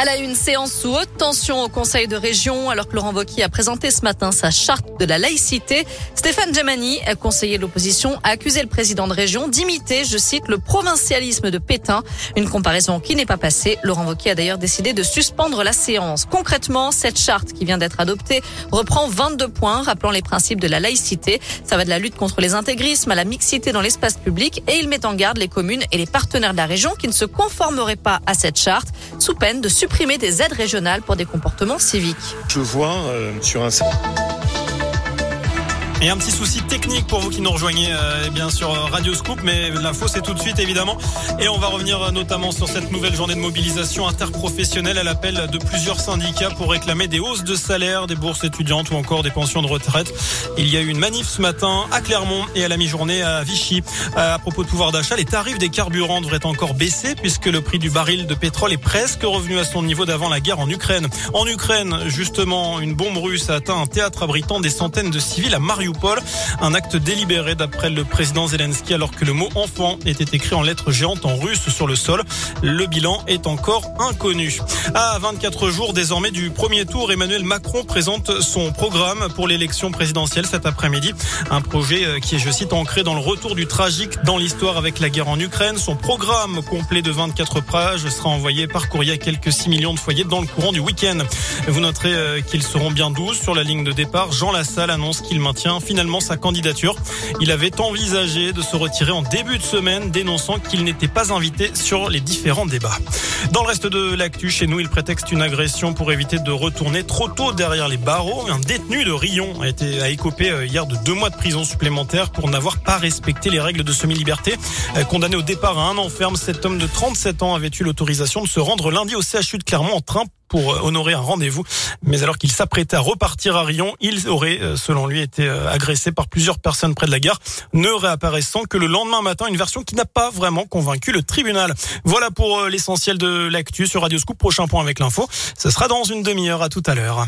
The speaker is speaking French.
À la une séance sous haute tension au Conseil de région, alors que Laurent Wauquiez a présenté ce matin sa charte de la laïcité, Stéphane Djemani, conseiller de l'opposition, a accusé le président de région d'imiter, je cite, le provincialisme de Pétain. Une comparaison qui n'est pas passée. Laurent Wauquiez a d'ailleurs décidé de suspendre la séance. Concrètement, cette charte qui vient d'être adoptée reprend 22 points rappelant les principes de la laïcité. Ça va de la lutte contre les intégrismes à la mixité dans l'espace public et il met en garde les communes et les partenaires de la région qui ne se conformeraient pas à cette charte sous peine de supprimer des aides régionales pour des comportements civiques. Je vois euh, sur un et un petit souci technique pour vous qui nous rejoignez euh, eh bien sur Radio Scoop, mais l'info c'est tout de suite évidemment. Et on va revenir euh, notamment sur cette nouvelle journée de mobilisation interprofessionnelle à l'appel de plusieurs syndicats pour réclamer des hausses de salaire, des bourses étudiantes ou encore des pensions de retraite. Il y a eu une manif ce matin à Clermont et à la mi-journée à Vichy. Euh, à propos de pouvoir d'achat, les tarifs des carburants devraient encore baisser puisque le prix du baril de pétrole est presque revenu à son niveau d'avant la guerre en Ukraine. En Ukraine, justement, une bombe russe a atteint un théâtre abritant des centaines de civils à Mariupol. Paul, Un acte délibéré d'après le président Zelensky alors que le mot enfant était écrit en lettres géantes en russe sur le sol. Le bilan est encore inconnu. À 24 jours désormais du premier tour, Emmanuel Macron présente son programme pour l'élection présidentielle cet après-midi. Un projet euh, qui est, je cite, ancré dans le retour du tragique dans l'histoire avec la guerre en Ukraine. Son programme complet de 24 pages sera envoyé par courrier à quelques 6 millions de foyers dans le courant du week-end. Vous noterez euh, qu'ils seront bien 12 sur la ligne de départ. Jean Lassalle annonce qu'il maintient finalement sa candidature. Il avait envisagé de se retirer en début de semaine, dénonçant qu'il n'était pas invité sur les différents débats. Dans le reste de l'actu, chez nous, il prétexte une agression pour éviter de retourner trop tôt derrière les barreaux. Un détenu de Rion a été à écopé euh, hier de deux mois de prison supplémentaire pour n'avoir pas respecté les règles de semi-liberté. Euh, condamné au départ à un an ferme, cet homme de 37 ans avait eu l'autorisation de se rendre lundi au CHU de Clermont en train pour euh, honorer un rendez-vous. Mais alors qu'il s'apprêtait à repartir à Rion, il aurait, euh, selon lui, été euh, agressé par plusieurs personnes près de la gare, ne réapparaissant que le lendemain matin, une version qui n'a pas vraiment convaincu le tribunal. Voilà pour l'essentiel de l'actu sur Radio Scoop. Prochain point avec l'info. Ce sera dans une demi-heure. À tout à l'heure.